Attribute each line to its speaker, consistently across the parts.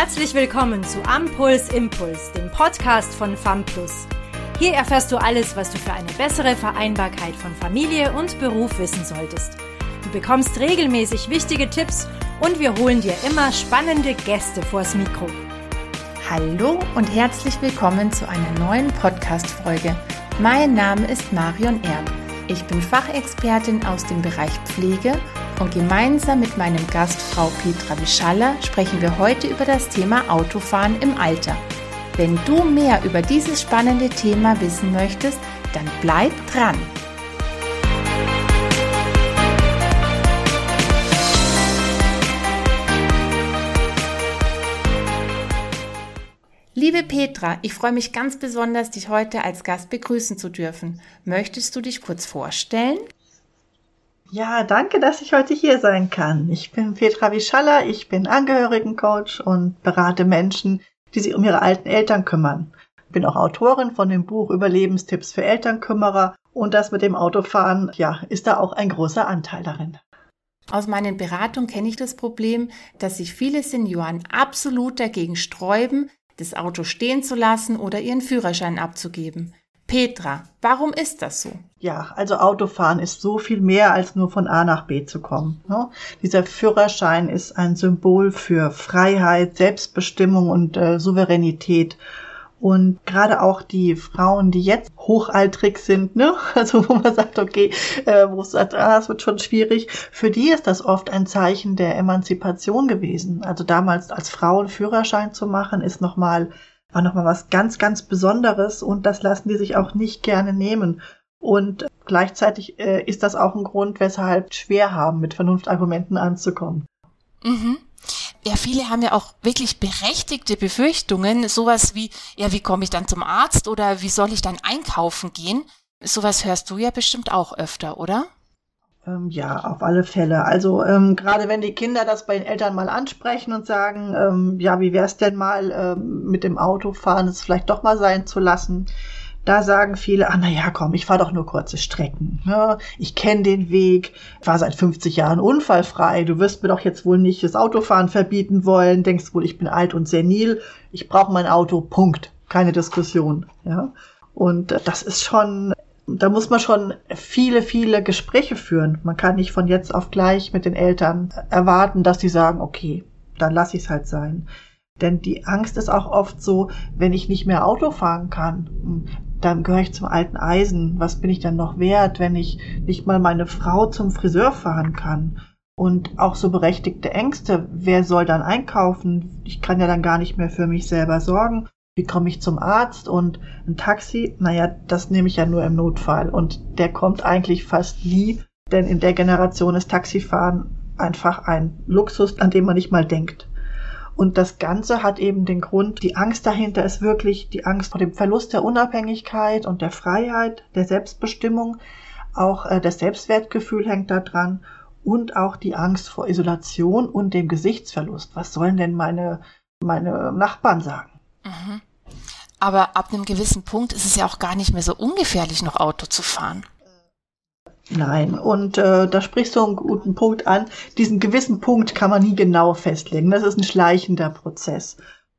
Speaker 1: Herzlich willkommen zu Ampuls Impuls, dem Podcast von FAMPLUS. Hier erfährst du alles, was du für eine bessere Vereinbarkeit von Familie und Beruf wissen solltest. Du bekommst regelmäßig wichtige Tipps und wir holen dir immer spannende Gäste vors Mikro.
Speaker 2: Hallo und herzlich willkommen zu einer neuen Podcast-Folge. Mein Name ist Marion Erb. Ich bin Fachexpertin aus dem Bereich Pflege und gemeinsam mit meinem Gast Frau Petra Wischaller sprechen wir heute über das Thema Autofahren im Alter. Wenn du mehr über dieses spannende Thema wissen möchtest, dann bleib dran. Liebe Petra, ich freue mich ganz besonders, dich heute als Gast begrüßen zu dürfen. Möchtest du dich kurz vorstellen?
Speaker 3: Ja, danke, dass ich heute hier sein kann. Ich bin Petra Wischalla, ich bin Angehörigencoach und berate Menschen, die sich um ihre alten Eltern kümmern. Bin auch Autorin von dem Buch Überlebenstipps für Elternkümmerer und das mit dem Autofahren, ja, ist da auch ein großer Anteil darin.
Speaker 2: Aus meinen Beratungen kenne ich das Problem, dass sich viele Senioren absolut dagegen sträuben, das Auto stehen zu lassen oder ihren Führerschein abzugeben. Petra, warum ist das so?
Speaker 3: Ja, also Autofahren ist so viel mehr als nur von A nach B zu kommen. Ne? Dieser Führerschein ist ein Symbol für Freiheit, Selbstbestimmung und äh, Souveränität. Und gerade auch die Frauen, die jetzt hochaltrig sind, ne? also wo man sagt, okay, äh, wo es sagt, ah, es wird schon schwierig, für die ist das oft ein Zeichen der Emanzipation gewesen. Also damals als Frau einen Führerschein zu machen, ist nochmal war nochmal was ganz, ganz Besonderes und das lassen die sich auch nicht gerne nehmen. Und gleichzeitig äh, ist das auch ein Grund, weshalb schwer haben, mit Vernunftargumenten anzukommen.
Speaker 2: Mhm. Ja, viele haben ja auch wirklich berechtigte Befürchtungen, sowas wie, ja, wie komme ich dann zum Arzt oder wie soll ich dann einkaufen gehen? Sowas hörst du ja bestimmt auch öfter, oder?
Speaker 3: Ähm, ja, auf alle Fälle. Also ähm, gerade wenn die Kinder das bei den Eltern mal ansprechen und sagen, ähm, ja, wie wär's denn mal ähm, mit dem Autofahren, es vielleicht doch mal sein zu lassen, da sagen viele, ah na ja, komm, ich fahre doch nur kurze Strecken. Ja, ne? ich kenne den Weg, war seit 50 Jahren unfallfrei. Du wirst mir doch jetzt wohl nicht das Autofahren verbieten wollen. Denkst wohl, ich bin alt und senil. Ich brauche mein Auto. Punkt. Keine Diskussion. Ja. Und äh, das ist schon da muss man schon viele, viele Gespräche führen. Man kann nicht von jetzt auf gleich mit den Eltern erwarten, dass sie sagen, okay, dann lass ich es halt sein. Denn die Angst ist auch oft so, wenn ich nicht mehr Auto fahren kann, hm, dann gehöre ich zum alten Eisen. Was bin ich dann noch wert, wenn ich nicht mal meine Frau zum Friseur fahren kann? Und auch so berechtigte Ängste. Wer soll dann einkaufen? Ich kann ja dann gar nicht mehr für mich selber sorgen wie komme ich zum Arzt und ein Taxi, naja, das nehme ich ja nur im Notfall und der kommt eigentlich fast nie, denn in der Generation ist Taxifahren einfach ein Luxus, an dem man nicht mal denkt. Und das Ganze hat eben den Grund, die Angst dahinter ist wirklich die Angst vor dem Verlust der Unabhängigkeit und der Freiheit, der Selbstbestimmung. Auch äh, das Selbstwertgefühl hängt da dran und auch die Angst vor Isolation und dem Gesichtsverlust. Was sollen denn meine, meine Nachbarn sagen? Mhm.
Speaker 2: Aber ab einem gewissen Punkt ist es ja auch gar nicht mehr so ungefährlich, noch Auto zu fahren.
Speaker 3: Nein, und äh, da sprichst du einen guten Punkt an. Diesen gewissen Punkt kann man nie genau festlegen. Das ist ein schleichender Prozess.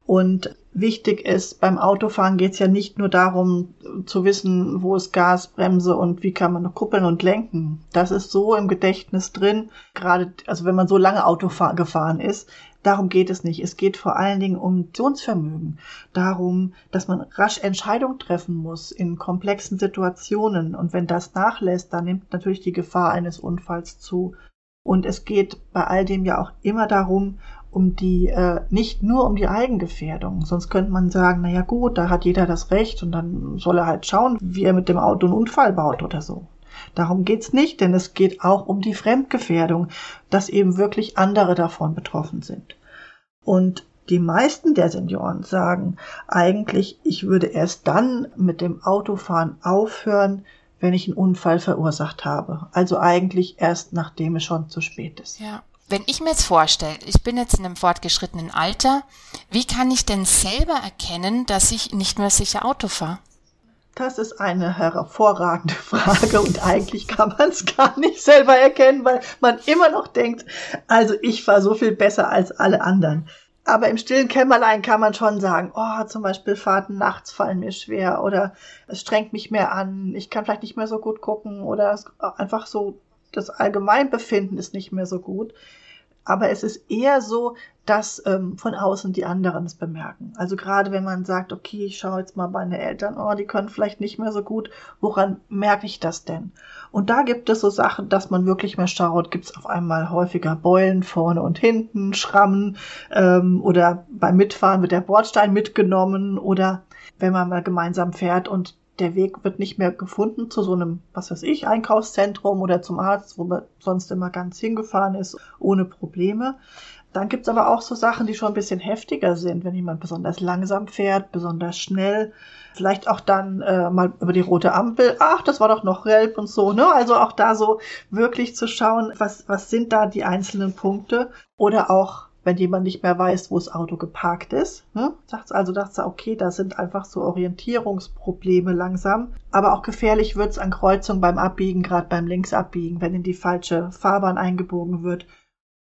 Speaker 3: Und wichtig ist, beim Autofahren geht es ja nicht nur darum zu wissen, wo ist Gas, Bremse und wie kann man kuppeln und lenken. Das ist so im Gedächtnis drin, gerade also wenn man so lange Auto gefahren ist, Darum geht es nicht. Es geht vor allen Dingen um Aktionsvermögen. Darum, dass man rasch Entscheidungen treffen muss in komplexen Situationen. Und wenn das nachlässt, dann nimmt natürlich die Gefahr eines Unfalls zu. Und es geht bei all dem ja auch immer darum, um die, äh, nicht nur um die Eigengefährdung. Sonst könnte man sagen, na ja gut, da hat jeder das Recht und dann soll er halt schauen, wie er mit dem Auto einen Unfall baut oder so. Darum geht's nicht, denn es geht auch um die Fremdgefährdung, dass eben wirklich andere davon betroffen sind. Und die meisten der Senioren sagen eigentlich, ich würde erst dann mit dem Autofahren aufhören, wenn ich einen Unfall verursacht habe. Also eigentlich erst nachdem es schon zu spät ist.
Speaker 2: Ja. Wenn ich mir jetzt vorstelle, ich bin jetzt in einem fortgeschrittenen Alter, wie kann ich denn selber erkennen, dass ich nicht mehr sicher Auto fahre?
Speaker 3: Das ist eine hervorragende Frage und eigentlich kann man es gar nicht selber erkennen, weil man immer noch denkt, also ich war so viel besser als alle anderen. Aber im stillen Kämmerlein kann man schon sagen, oh, zum Beispiel Fahrten nachts fallen mir schwer oder es strengt mich mehr an, ich kann vielleicht nicht mehr so gut gucken oder einfach so das Allgemeinbefinden ist nicht mehr so gut. Aber es ist eher so, dass ähm, von außen die anderen es bemerken. Also gerade wenn man sagt, okay, ich schaue jetzt mal meine Eltern, oh, die können vielleicht nicht mehr so gut, woran merke ich das denn? Und da gibt es so Sachen, dass man wirklich mal schaut, gibt es auf einmal häufiger Beulen vorne und hinten, Schrammen ähm, oder beim Mitfahren wird der Bordstein mitgenommen oder wenn man mal gemeinsam fährt und der Weg wird nicht mehr gefunden zu so einem, was weiß ich, Einkaufszentrum oder zum Arzt, wo man sonst immer ganz hingefahren ist, ohne Probleme. Dann gibt's aber auch so Sachen, die schon ein bisschen heftiger sind, wenn jemand besonders langsam fährt, besonders schnell. Vielleicht auch dann äh, mal über die rote Ampel. Ach, das war doch noch gelb und so. Ne? Also auch da so wirklich zu schauen, was, was sind da die einzelnen Punkte. Oder auch wenn jemand nicht mehr weiß, wo das Auto geparkt ist. Ne? Sagt also, dachte okay, da sind einfach so Orientierungsprobleme langsam. Aber auch gefährlich wird's an Kreuzungen beim Abbiegen, gerade beim Linksabbiegen, wenn in die falsche Fahrbahn eingebogen wird.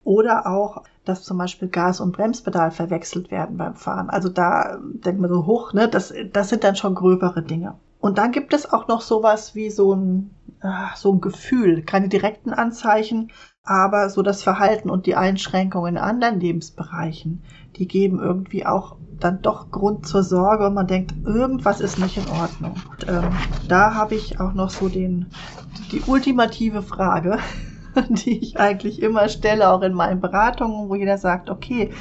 Speaker 3: Oder auch, dass zum Beispiel Gas- und Bremspedal verwechselt werden beim Fahren. Also da denkt man so hoch, ne? Das, das sind dann schon gröbere Dinge. Und dann gibt es auch noch sowas wie so ein, ah, so ein Gefühl, keine direkten Anzeichen, aber so das Verhalten und die Einschränkungen in anderen Lebensbereichen, die geben irgendwie auch dann doch Grund zur Sorge und man denkt, irgendwas ist nicht in Ordnung. Und, ähm, da habe ich auch noch so den, die ultimative Frage, die ich eigentlich immer stelle, auch in meinen Beratungen, wo jeder sagt, okay,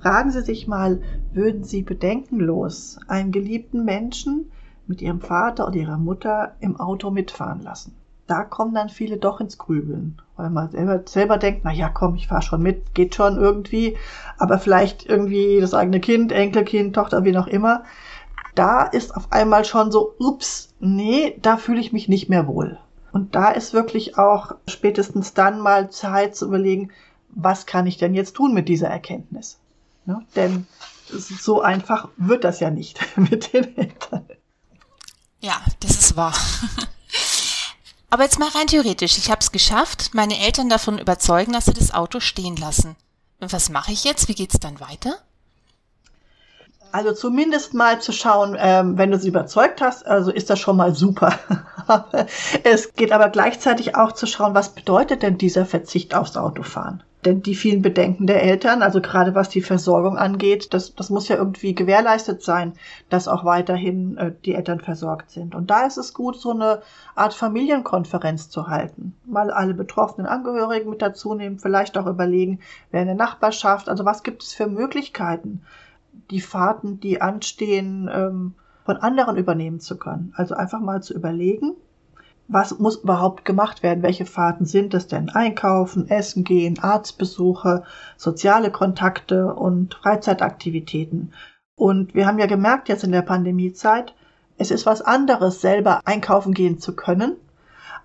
Speaker 3: fragen Sie sich mal, würden Sie bedenkenlos einen geliebten Menschen mit Ihrem Vater oder Ihrer Mutter im Auto mitfahren lassen? da kommen dann viele doch ins Grübeln, weil man selber, selber denkt, na ja, komm, ich fahre schon mit, geht schon irgendwie, aber vielleicht irgendwie das eigene Kind, Enkelkind, Tochter, wie noch immer. Da ist auf einmal schon so, ups, nee, da fühle ich mich nicht mehr wohl. Und da ist wirklich auch spätestens dann mal Zeit zu überlegen, was kann ich denn jetzt tun mit dieser Erkenntnis? Ja, denn so einfach wird das ja nicht mit den Eltern.
Speaker 2: Ja, das ist wahr. Aber jetzt mal rein theoretisch. Ich habe es geschafft, meine Eltern davon überzeugen, dass sie das Auto stehen lassen. Und was mache ich jetzt? Wie geht's dann weiter?
Speaker 3: Also zumindest mal zu schauen, ähm, wenn du sie überzeugt hast, also ist das schon mal super. es geht aber gleichzeitig auch zu schauen, was bedeutet denn dieser Verzicht aufs Autofahren? Denn die vielen Bedenken der Eltern, also gerade was die Versorgung angeht, das, das muss ja irgendwie gewährleistet sein, dass auch weiterhin äh, die Eltern versorgt sind. Und da ist es gut, so eine Art Familienkonferenz zu halten. Mal alle betroffenen Angehörigen mit dazu nehmen, vielleicht auch überlegen, wer in der Nachbarschaft, also was gibt es für Möglichkeiten, die Fahrten, die anstehen, ähm, von anderen übernehmen zu können. Also einfach mal zu überlegen, was muss überhaupt gemacht werden? Welche Fahrten sind es denn? Einkaufen, Essen gehen, Arztbesuche, soziale Kontakte und Freizeitaktivitäten. Und wir haben ja gemerkt jetzt in der Pandemiezeit, es ist was anderes, selber einkaufen gehen zu können,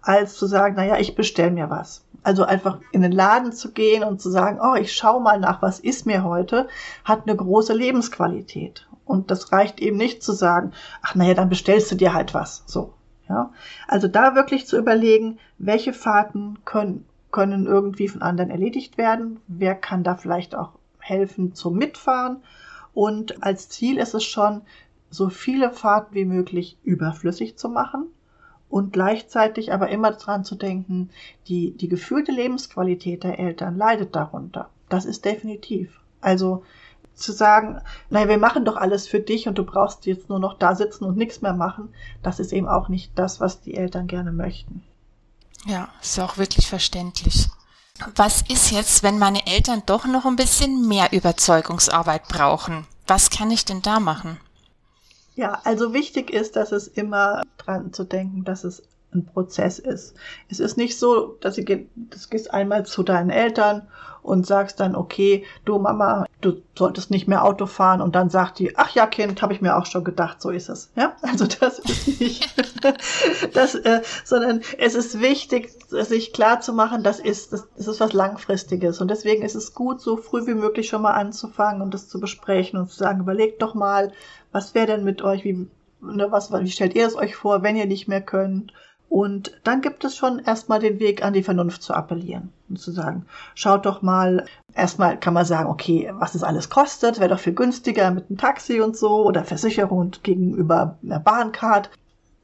Speaker 3: als zu sagen, naja, ich bestell mir was. Also einfach in den Laden zu gehen und zu sagen, oh, ich schau mal nach, was ist mir heute, hat eine große Lebensqualität. Und das reicht eben nicht zu sagen, ach naja, dann bestellst du dir halt was. So. Ja, also da wirklich zu überlegen, welche Fahrten können, können irgendwie von anderen erledigt werden, wer kann da vielleicht auch helfen zum Mitfahren und als Ziel ist es schon, so viele Fahrten wie möglich überflüssig zu machen und gleichzeitig aber immer dran zu denken, die, die gefühlte Lebensqualität der Eltern leidet darunter. Das ist definitiv. Also zu sagen, naja, wir machen doch alles für dich und du brauchst jetzt nur noch da sitzen und nichts mehr machen, das ist eben auch nicht das, was die Eltern gerne möchten.
Speaker 2: Ja, ist auch wirklich verständlich. Was ist jetzt, wenn meine Eltern doch noch ein bisschen mehr Überzeugungsarbeit brauchen? Was kann ich denn da machen?
Speaker 3: Ja, also wichtig ist, dass es immer dran zu denken, dass es ein Prozess ist. Es ist nicht so, dass du gehst einmal zu deinen Eltern und sagst dann, okay, du Mama, du solltest nicht mehr Auto fahren und dann sagt die, ach ja, Kind, habe ich mir auch schon gedacht, so ist es. Ja, also das ist nicht, das, äh, sondern es ist wichtig, sich klar zu machen, das ist, das, das ist was Langfristiges und deswegen ist es gut, so früh wie möglich schon mal anzufangen und das zu besprechen und zu sagen, überlegt doch mal, was wäre denn mit euch, wie, ne, was, wie stellt ihr es euch vor, wenn ihr nicht mehr könnt? Und dann gibt es schon erstmal den Weg an die Vernunft zu appellieren und zu sagen, schaut doch mal, erstmal kann man sagen, okay, was es alles kostet, wäre doch viel günstiger mit einem Taxi und so oder Versicherung gegenüber einer Bahncard.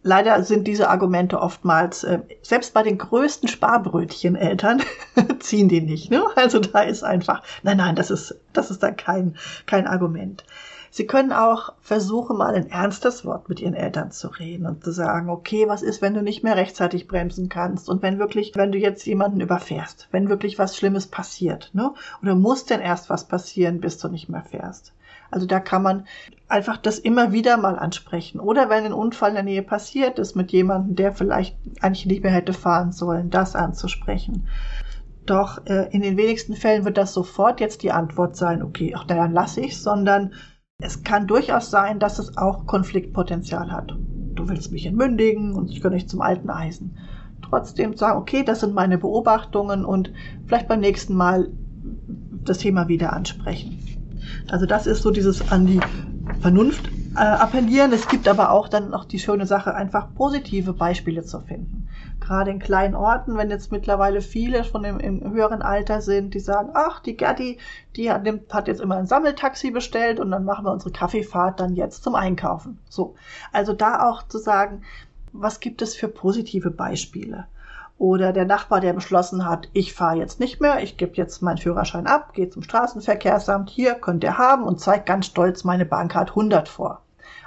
Speaker 3: Leider sind diese Argumente oftmals, äh, selbst bei den größten Sparbrötchen-Eltern, ziehen die nicht. Ne? Also da ist einfach, nein, nein, das ist, das ist dann kein, kein Argument. Sie können auch versuchen, mal ein ernstes Wort mit Ihren Eltern zu reden und zu sagen, okay, was ist, wenn du nicht mehr rechtzeitig bremsen kannst und wenn wirklich, wenn du jetzt jemanden überfährst, wenn wirklich was Schlimmes passiert, ne? Oder muss denn erst was passieren, bis du nicht mehr fährst? Also da kann man einfach das immer wieder mal ansprechen. Oder wenn ein Unfall in der Nähe passiert ist mit jemandem, der vielleicht eigentlich nicht mehr hätte fahren sollen, das anzusprechen. Doch äh, in den wenigsten Fällen wird das sofort jetzt die Antwort sein, okay, ach, dann lasse ich sondern es kann durchaus sein, dass es auch Konfliktpotenzial hat. Du willst mich entmündigen und ich gehöre nicht zum alten Eisen. Trotzdem sagen, okay, das sind meine Beobachtungen und vielleicht beim nächsten Mal das Thema wieder ansprechen. Also das ist so dieses an die Vernunft äh, appellieren. Es gibt aber auch dann noch die schöne Sache, einfach positive Beispiele zu finden. Gerade in kleinen Orten, wenn jetzt mittlerweile viele von dem im höheren Alter sind, die sagen, ach, die Gerti, die hat, hat jetzt immer ein Sammeltaxi bestellt und dann machen wir unsere Kaffeefahrt dann jetzt zum Einkaufen. So. Also da auch zu sagen, was gibt es für positive Beispiele? Oder der Nachbar, der beschlossen hat, ich fahre jetzt nicht mehr, ich gebe jetzt meinen Führerschein ab, gehe zum Straßenverkehrsamt, hier könnt ihr haben und zeigt ganz stolz meine Bahncard 100 vor.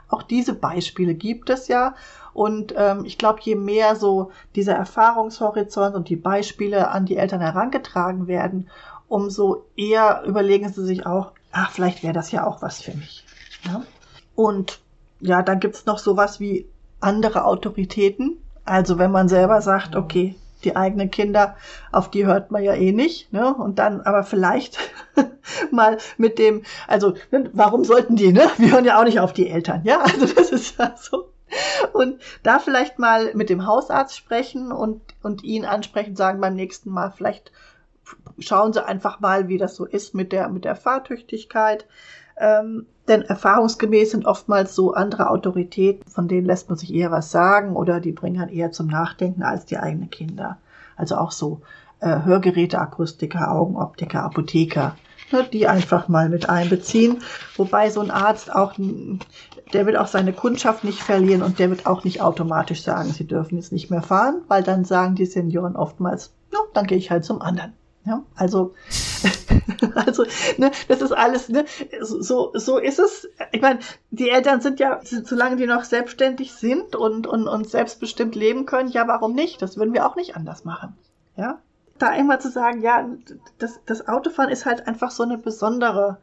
Speaker 3: Auch diese Beispiele gibt es ja. Und ähm, ich glaube, je mehr so dieser Erfahrungshorizont und die Beispiele an die Eltern herangetragen werden, umso eher überlegen sie sich auch, ach, vielleicht wäre das ja auch was für mich. Ja? Und ja, dann gibt's noch sowas wie andere Autoritäten. Also wenn man selber sagt, okay, die eigenen Kinder, auf die hört man ja eh nicht. Ne? Und dann aber vielleicht mal mit dem, also ne, warum sollten die, ne? Wir hören ja auch nicht auf die Eltern, ja? Also das ist ja so. Und da vielleicht mal mit dem Hausarzt sprechen und, und ihn ansprechen, sagen beim nächsten Mal, vielleicht schauen Sie einfach mal, wie das so ist mit der, mit der Fahrtüchtigkeit. Ähm, denn erfahrungsgemäß sind oftmals so andere Autoritäten, von denen lässt man sich eher was sagen oder die bringen dann eher zum Nachdenken als die eigenen Kinder. Also auch so äh, Hörgeräte, Akustiker, Augenoptiker, Apotheker, ne, die einfach mal mit einbeziehen. Wobei so ein Arzt auch, der wird auch seine Kundschaft nicht verlieren und der wird auch nicht automatisch sagen, sie dürfen jetzt nicht mehr fahren, weil dann sagen die Senioren oftmals, no, dann gehe ich halt zum anderen. Ja, also, also, ne, das ist alles, ne, so, so ist es. Ich meine, die Eltern sind ja, solange die noch selbstständig sind und, und, und selbstbestimmt leben können, ja, warum nicht? Das würden wir auch nicht anders machen. Ja, da einmal zu sagen, ja, das, das Autofahren ist halt einfach so eine besondere,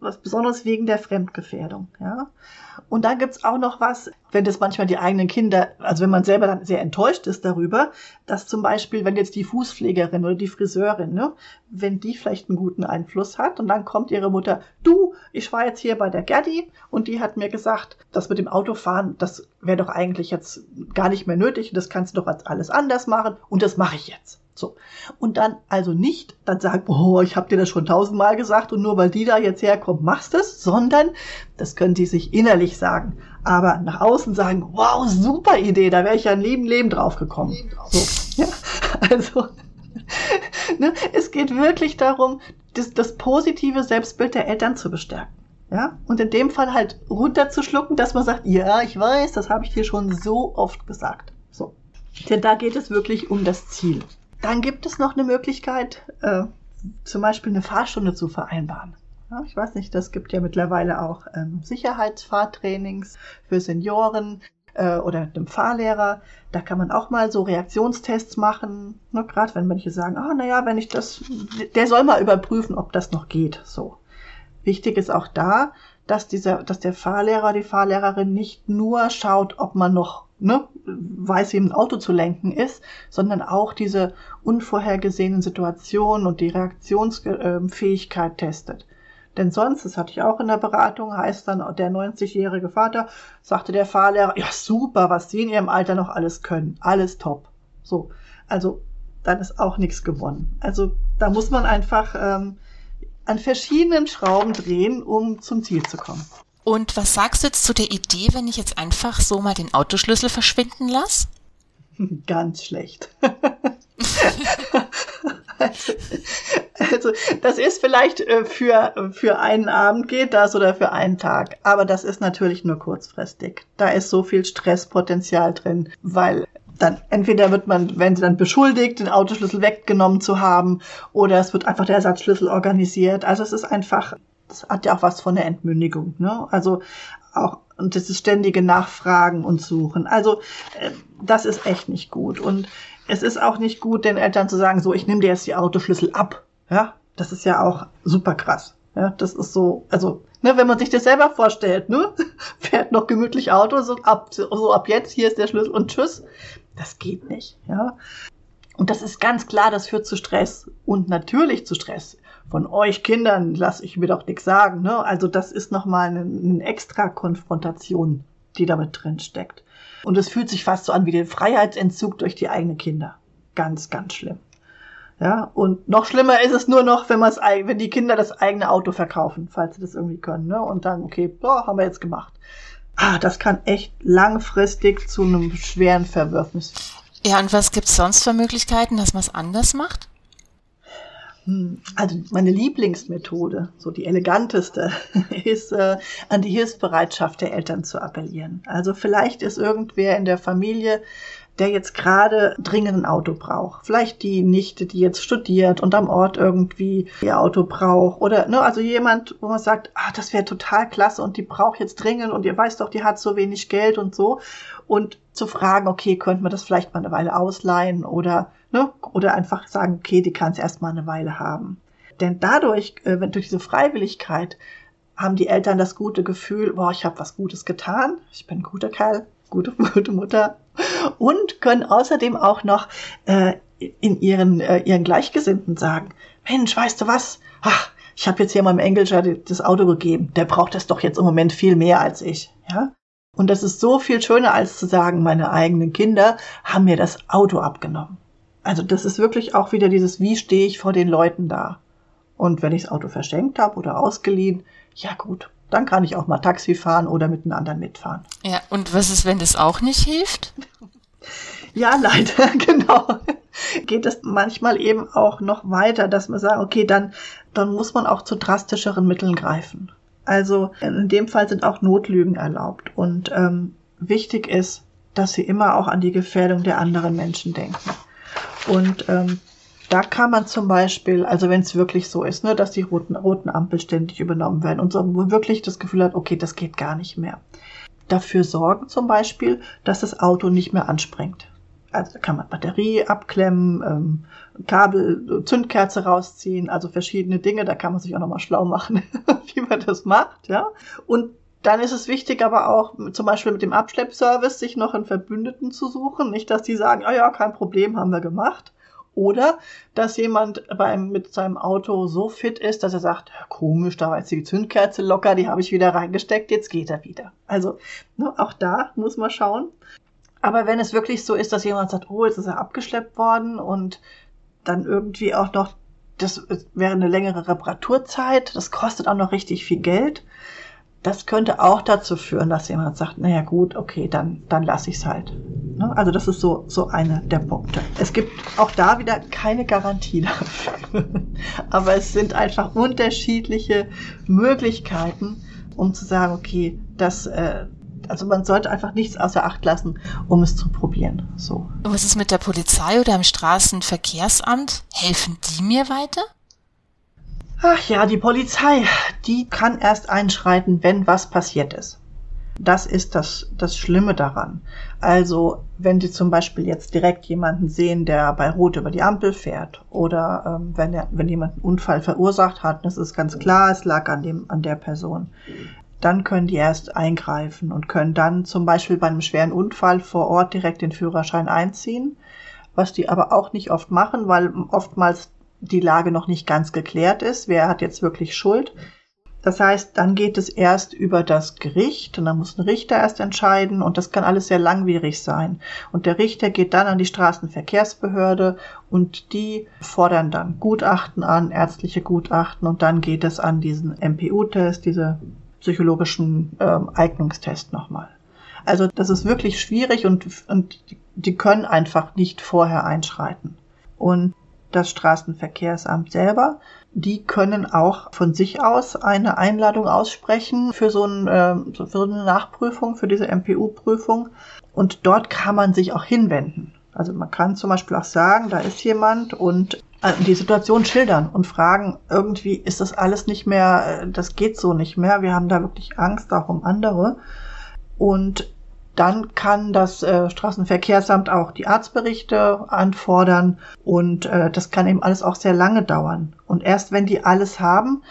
Speaker 3: was Besonderes wegen der Fremdgefährdung, ja. Und dann gibt's auch noch was, wenn das manchmal die eigenen Kinder, also wenn man selber dann sehr enttäuscht ist darüber, dass zum Beispiel, wenn jetzt die Fußpflegerin oder die Friseurin, ne, wenn die vielleicht einen guten Einfluss hat und dann kommt ihre Mutter, du, ich war jetzt hier bei der Gerdi und die hat mir gesagt, das mit dem Autofahren, das wäre doch eigentlich jetzt gar nicht mehr nötig, das kannst du doch als alles anders machen und das mache ich jetzt. So. Und dann also nicht dann sagen, oh, ich habe dir das schon tausendmal gesagt und nur weil die da jetzt herkommt, machst es, sondern das können die sich innerlich sagen. Aber nach außen sagen, wow, super Idee, da wäre ich ja ein lieben Leben drauf gekommen. So, ja, also ne, es geht wirklich darum, das, das positive Selbstbild der Eltern zu bestärken. Ja, und in dem Fall halt runterzuschlucken, dass man sagt, ja, ich weiß, das habe ich dir schon so oft gesagt. So. Denn da geht es wirklich um das Ziel. Dann gibt es noch eine Möglichkeit, äh, zum Beispiel eine Fahrstunde zu vereinbaren. Ja, ich weiß nicht, das gibt ja mittlerweile auch ähm, Sicherheitsfahrtrainings für Senioren äh, oder einem Fahrlehrer. Da kann man auch mal so Reaktionstests machen. Ne, Gerade wenn manche sagen, ah, naja, wenn ich das, der soll mal überprüfen, ob das noch geht. So. Wichtig ist auch da, dass dieser, dass der Fahrlehrer, die Fahrlehrerin nicht nur schaut, ob man noch ne, weiß, wie ein Auto zu lenken ist, sondern auch diese unvorhergesehenen Situationen und die Reaktionsfähigkeit testet. Denn sonst, das hatte ich auch in der Beratung, heißt dann der 90-jährige Vater, sagte der Fahrlehrer, ja super, was Sie in Ihrem Alter noch alles können. Alles top. So, also dann ist auch nichts gewonnen. Also da muss man einfach ähm, an verschiedenen Schrauben drehen, um zum Ziel zu kommen.
Speaker 2: Und was sagst du jetzt zu der Idee, wenn ich jetzt einfach so mal den Autoschlüssel verschwinden lasse?
Speaker 3: Ganz schlecht. also, also, das ist vielleicht äh, für, für einen Abend geht das oder für einen Tag. Aber das ist natürlich nur kurzfristig. Da ist so viel Stresspotenzial drin, weil dann entweder wird man, wenn sie dann beschuldigt, den Autoschlüssel weggenommen zu haben, oder es wird einfach der Ersatzschlüssel organisiert. Also es ist einfach, das hat ja auch was von der Entmündigung, ne? Also auch und das ist ständige Nachfragen und Suchen. Also äh, das ist echt nicht gut. Und es ist auch nicht gut, den Eltern zu sagen, so, ich nehme dir jetzt die Autoschlüssel ab. Ja, das ist ja auch super krass. Ja, das ist so, also, ne, wenn man sich das selber vorstellt, ne, fährt noch gemütlich Auto, so ab, so ab jetzt, hier ist der Schlüssel und tschüss. Das geht nicht, ja. Und das ist ganz klar, das führt zu Stress und natürlich zu Stress. Von euch Kindern lasse ich mir doch nichts sagen, ne? Also das ist nochmal eine, eine extra Konfrontation, die damit drin steckt. Und es fühlt sich fast so an wie der Freiheitsentzug durch die eigenen Kinder. Ganz, ganz schlimm. Ja, und noch schlimmer ist es nur noch, wenn, man's, wenn die Kinder das eigene Auto verkaufen, falls sie das irgendwie können, ne? Und dann, okay, boah, haben wir jetzt gemacht. Ah, das kann echt langfristig zu einem schweren Verwürfnis.
Speaker 2: Ja, und was gibt's sonst für Möglichkeiten, dass man es anders macht?
Speaker 3: Hm, also meine Lieblingsmethode, so die eleganteste, ist äh, an die Hilfsbereitschaft der Eltern zu appellieren. Also vielleicht ist irgendwer in der Familie der jetzt gerade dringend ein Auto braucht. Vielleicht die Nichte, die jetzt studiert und am Ort irgendwie ihr Auto braucht. Oder, ne, also jemand, wo man sagt, ah, das wäre total klasse und die braucht jetzt dringend und ihr weißt doch, die hat so wenig Geld und so. Und zu fragen, okay, könnte man das vielleicht mal eine Weile ausleihen oder, ne, oder einfach sagen, okay, die kann es erstmal eine Weile haben. Denn dadurch, äh, durch diese Freiwilligkeit, haben die Eltern das gute Gefühl, boah, ich habe was Gutes getan, ich bin ein guter Kerl, gute, gute Mutter und können außerdem auch noch äh, in ihren, äh, ihren Gleichgesinnten sagen, Mensch, weißt du was? Ach, ich habe jetzt hier meinem Engelscher das Auto gegeben. Der braucht das doch jetzt im Moment viel mehr als ich. Ja? Und das ist so viel schöner, als zu sagen, meine eigenen Kinder haben mir das Auto abgenommen. Also das ist wirklich auch wieder dieses, wie stehe ich vor den Leuten da? Und wenn ich das Auto verschenkt habe oder ausgeliehen, ja gut, dann kann ich auch mal Taxi fahren oder mit einem anderen mitfahren.
Speaker 2: Ja, und was ist, wenn das auch nicht hilft?
Speaker 3: Ja, leider, genau. Geht es manchmal eben auch noch weiter, dass man sagt, okay, dann, dann muss man auch zu drastischeren Mitteln greifen. Also in dem Fall sind auch Notlügen erlaubt. Und ähm, wichtig ist, dass sie immer auch an die Gefährdung der anderen Menschen denken. Und ähm, da kann man zum Beispiel, also wenn es wirklich so ist, ne, dass die roten, roten Ampel ständig übernommen werden und so wirklich das Gefühl hat, okay, das geht gar nicht mehr. Dafür sorgen zum Beispiel, dass das Auto nicht mehr anspringt. Also da kann man Batterie abklemmen, ähm, Kabel, Zündkerze rausziehen, also verschiedene Dinge. Da kann man sich auch nochmal schlau machen, wie man das macht, ja. Und dann ist es wichtig, aber auch zum Beispiel mit dem Abschleppservice sich noch einen Verbündeten zu suchen. Nicht, dass die sagen, ah oh ja, kein Problem, haben wir gemacht, oder dass jemand beim, mit seinem Auto so fit ist, dass er sagt, komisch, da war jetzt die Zündkerze locker, die habe ich wieder reingesteckt, jetzt geht er wieder. Also ne, auch da muss man schauen. Aber wenn es wirklich so ist, dass jemand sagt, oh, jetzt ist er abgeschleppt worden und dann irgendwie auch noch, das wäre eine längere Reparaturzeit, das kostet auch noch richtig viel Geld, das könnte auch dazu führen, dass jemand sagt, naja gut, okay, dann, dann lasse ich es halt. Ne? Also das ist so, so eine der Punkte. Es gibt auch da wieder keine Garantie dafür. Aber es sind einfach unterschiedliche Möglichkeiten, um zu sagen, okay, das, äh, also man sollte einfach nichts außer Acht lassen, um es zu probieren. So.
Speaker 2: Was ist mit der Polizei oder im Straßenverkehrsamt? Helfen die mir weiter?
Speaker 3: Ach ja, die Polizei, die kann erst einschreiten, wenn was passiert ist. Das ist das, das Schlimme daran. Also, wenn Sie zum Beispiel jetzt direkt jemanden sehen, der bei Rot über die Ampel fährt, oder ähm, wenn, er, wenn jemand einen Unfall verursacht hat, das ist ganz klar, es lag an, dem, an der Person, dann können die erst eingreifen und können dann zum Beispiel bei einem schweren Unfall vor Ort direkt den Führerschein einziehen, was die aber auch nicht oft machen, weil oftmals die Lage noch nicht ganz geklärt ist, wer hat jetzt wirklich Schuld. Das heißt, dann geht es erst über das Gericht und dann muss ein Richter erst entscheiden und das kann alles sehr langwierig sein. Und der Richter geht dann an die Straßenverkehrsbehörde und die fordern dann Gutachten an, ärztliche Gutachten und dann geht es an diesen MPU-Test, diese psychologischen ähm, Eignungstest nochmal. Also das ist wirklich schwierig und, und die können einfach nicht vorher einschreiten. Und das Straßenverkehrsamt selber, die können auch von sich aus eine Einladung aussprechen für so, ein, äh, für eine Nachprüfung, für diese MPU-Prüfung. Und dort kann man sich auch hinwenden. Also man kann zum Beispiel auch sagen, da ist jemand und äh, die Situation schildern und fragen, irgendwie ist das alles nicht mehr, äh, das geht so nicht mehr. Wir haben da wirklich Angst auch um andere. Und dann kann das äh, Straßenverkehrsamt auch die Arztberichte anfordern und äh, das kann eben alles auch sehr lange dauern. Und erst wenn die alles haben,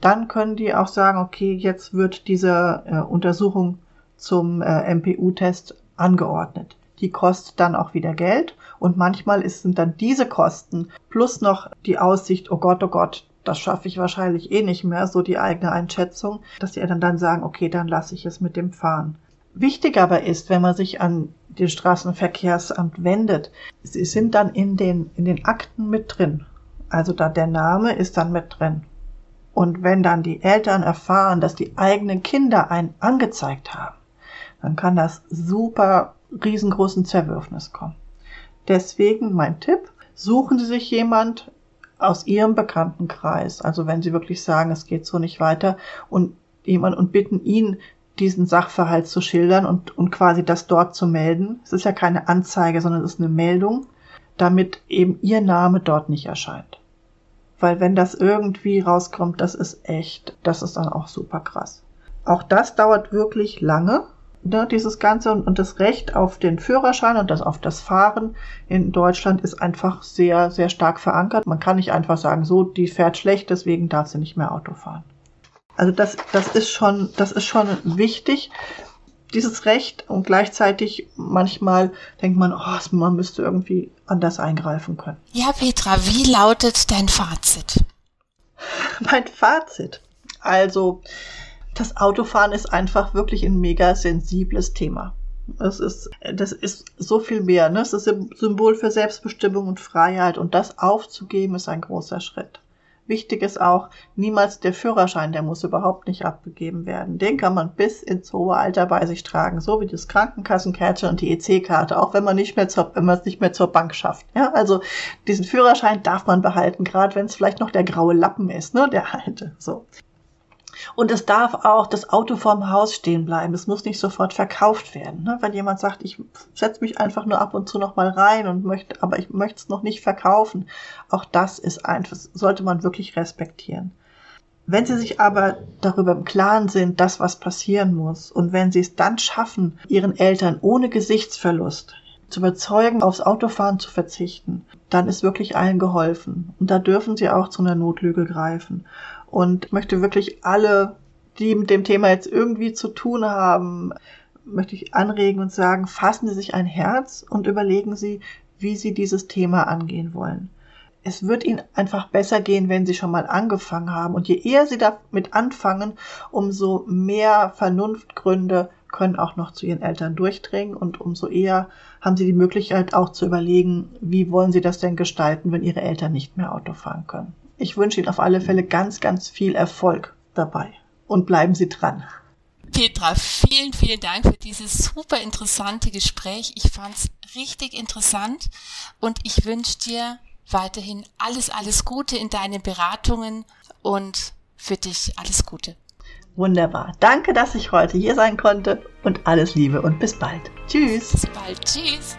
Speaker 3: dann können die auch sagen, okay, jetzt wird diese äh, Untersuchung zum äh, MPU-Test angeordnet. Die kostet dann auch wieder Geld und manchmal ist, sind dann diese Kosten plus noch die Aussicht, oh Gott, oh Gott, das schaffe ich wahrscheinlich eh nicht mehr, so die eigene Einschätzung, dass die Eltern dann sagen, okay, dann lasse ich es mit dem fahren. Wichtig aber ist, wenn man sich an den Straßenverkehrsamt wendet, sie sind dann in den, in den Akten mit drin. Also da der Name ist dann mit drin. Und wenn dann die Eltern erfahren, dass die eigenen Kinder einen angezeigt haben, dann kann das super riesengroßen Zerwürfnis kommen. Deswegen mein Tipp, suchen Sie sich jemand aus Ihrem Bekanntenkreis, also wenn Sie wirklich sagen, es geht so nicht weiter und jemand und bitten ihn, diesen Sachverhalt zu schildern und, und quasi das dort zu melden. Es ist ja keine Anzeige, sondern es ist eine Meldung, damit eben ihr Name dort nicht erscheint. Weil wenn das irgendwie rauskommt, das ist echt, das ist dann auch super krass. Auch das dauert wirklich lange, ne, dieses Ganze und, und das Recht auf den Führerschein und das auf das Fahren in Deutschland ist einfach sehr, sehr stark verankert. Man kann nicht einfach sagen, so, die fährt schlecht, deswegen darf sie nicht mehr Auto fahren. Also das, das ist schon, das ist schon wichtig, dieses Recht und gleichzeitig manchmal denkt man, oh, man müsste irgendwie anders eingreifen können.
Speaker 2: Ja, Petra, wie lautet dein Fazit?
Speaker 3: mein Fazit. Also, das Autofahren ist einfach wirklich ein mega sensibles Thema. Das ist, das ist so viel mehr. Ne? Es ist ein Symbol für Selbstbestimmung und Freiheit und das aufzugeben ist ein großer Schritt. Wichtig ist auch, niemals der Führerschein, der muss überhaupt nicht abgegeben werden. Den kann man bis ins hohe Alter bei sich tragen, so wie das Krankenkassenkärtchen und die EC-Karte, auch wenn man nicht mehr zur, wenn man es nicht mehr zur Bank schafft. Ja, also diesen Führerschein darf man behalten, gerade wenn es vielleicht noch der graue Lappen ist, ne, der alte. So. Und es darf auch das Auto vorm Haus stehen bleiben. Es muss nicht sofort verkauft werden. Ne? Wenn jemand sagt, ich setze mich einfach nur ab und zu noch mal rein und möchte, aber ich möchte es noch nicht verkaufen. Auch das ist einfach, sollte man wirklich respektieren. Wenn Sie sich aber darüber im Klaren sind, dass was passieren muss und wenn Sie es dann schaffen, Ihren Eltern ohne Gesichtsverlust zu überzeugen, aufs Autofahren zu verzichten, dann ist wirklich allen geholfen. Und da dürfen Sie auch zu einer Notlüge greifen und möchte wirklich alle, die mit dem Thema jetzt irgendwie zu tun haben, möchte ich anregen und sagen, fassen Sie sich ein Herz und überlegen Sie, wie Sie dieses Thema angehen wollen. Es wird Ihnen einfach besser gehen, wenn Sie schon mal angefangen haben. Und je eher Sie damit anfangen, umso mehr Vernunftgründe können auch noch zu Ihren Eltern durchdringen und umso eher haben Sie die Möglichkeit auch zu überlegen, wie wollen Sie das denn gestalten, wenn Ihre Eltern nicht mehr Auto fahren können. Ich wünsche Ihnen auf alle Fälle ganz, ganz viel Erfolg dabei und bleiben Sie dran.
Speaker 2: Petra, vielen, vielen Dank für dieses super interessante Gespräch. Ich fand es richtig interessant und ich wünsche dir weiterhin alles, alles Gute in deinen Beratungen und für dich alles Gute.
Speaker 3: Wunderbar. Danke, dass ich heute hier sein konnte und alles Liebe und bis bald. Tschüss.
Speaker 2: Bis bald. Tschüss.